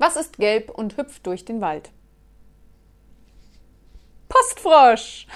Was ist gelb und hüpft durch den Wald? Postfrosch!